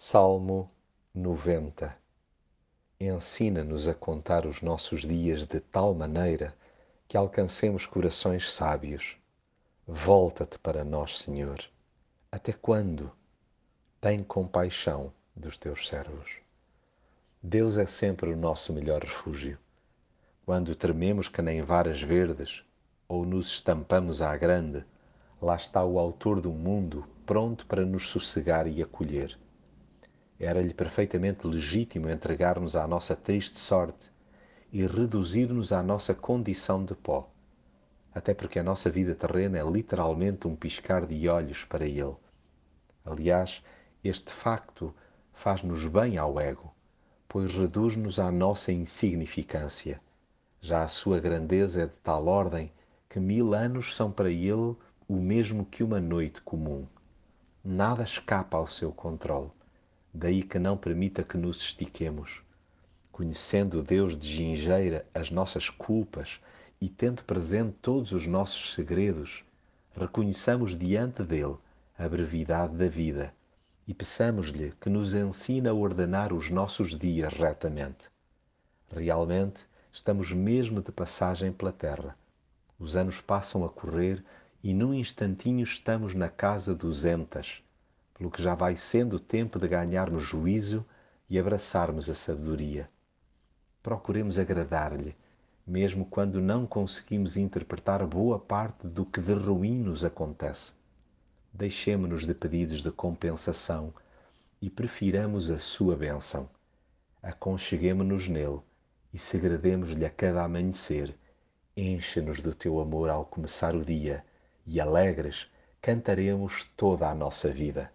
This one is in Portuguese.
Salmo 90 Ensina-nos a contar os nossos dias de tal maneira que alcancemos corações sábios. Volta-te para nós, Senhor. Até quando? Tem compaixão dos teus servos. Deus é sempre o nosso melhor refúgio. Quando trememos que nem varas verdes ou nos estampamos à grande, lá está o Autor do mundo pronto para nos sossegar e acolher era-lhe perfeitamente legítimo entregar-nos à nossa triste sorte e reduzir-nos à nossa condição de pó. Até porque a nossa vida terrena é literalmente um piscar de olhos para ele. Aliás, este facto faz-nos bem ao ego, pois reduz-nos à nossa insignificância. Já a sua grandeza é de tal ordem que mil anos são para ele o mesmo que uma noite comum. Nada escapa ao seu controle. Daí que não permita que nos estiquemos. Conhecendo Deus de gingeira as nossas culpas e tendo presente todos os nossos segredos, reconheçamos diante dele a brevidade da vida e peçamos-lhe que nos ensine a ordenar os nossos dias retamente. Realmente estamos mesmo de passagem pela terra. Os anos passam a correr e num instantinho estamos na casa dos Entas, pelo que já vai sendo tempo de ganharmos juízo e abraçarmos a sabedoria. Procuremos agradar-lhe, mesmo quando não conseguimos interpretar boa parte do que de ruim nos acontece. Deixemo-nos de pedidos de compensação e prefiramos a sua bênção. Aconcheguemo-nos nele e segredemos-lhe a cada amanhecer. Enche-nos do teu amor ao começar o dia e, alegres, cantaremos toda a nossa vida.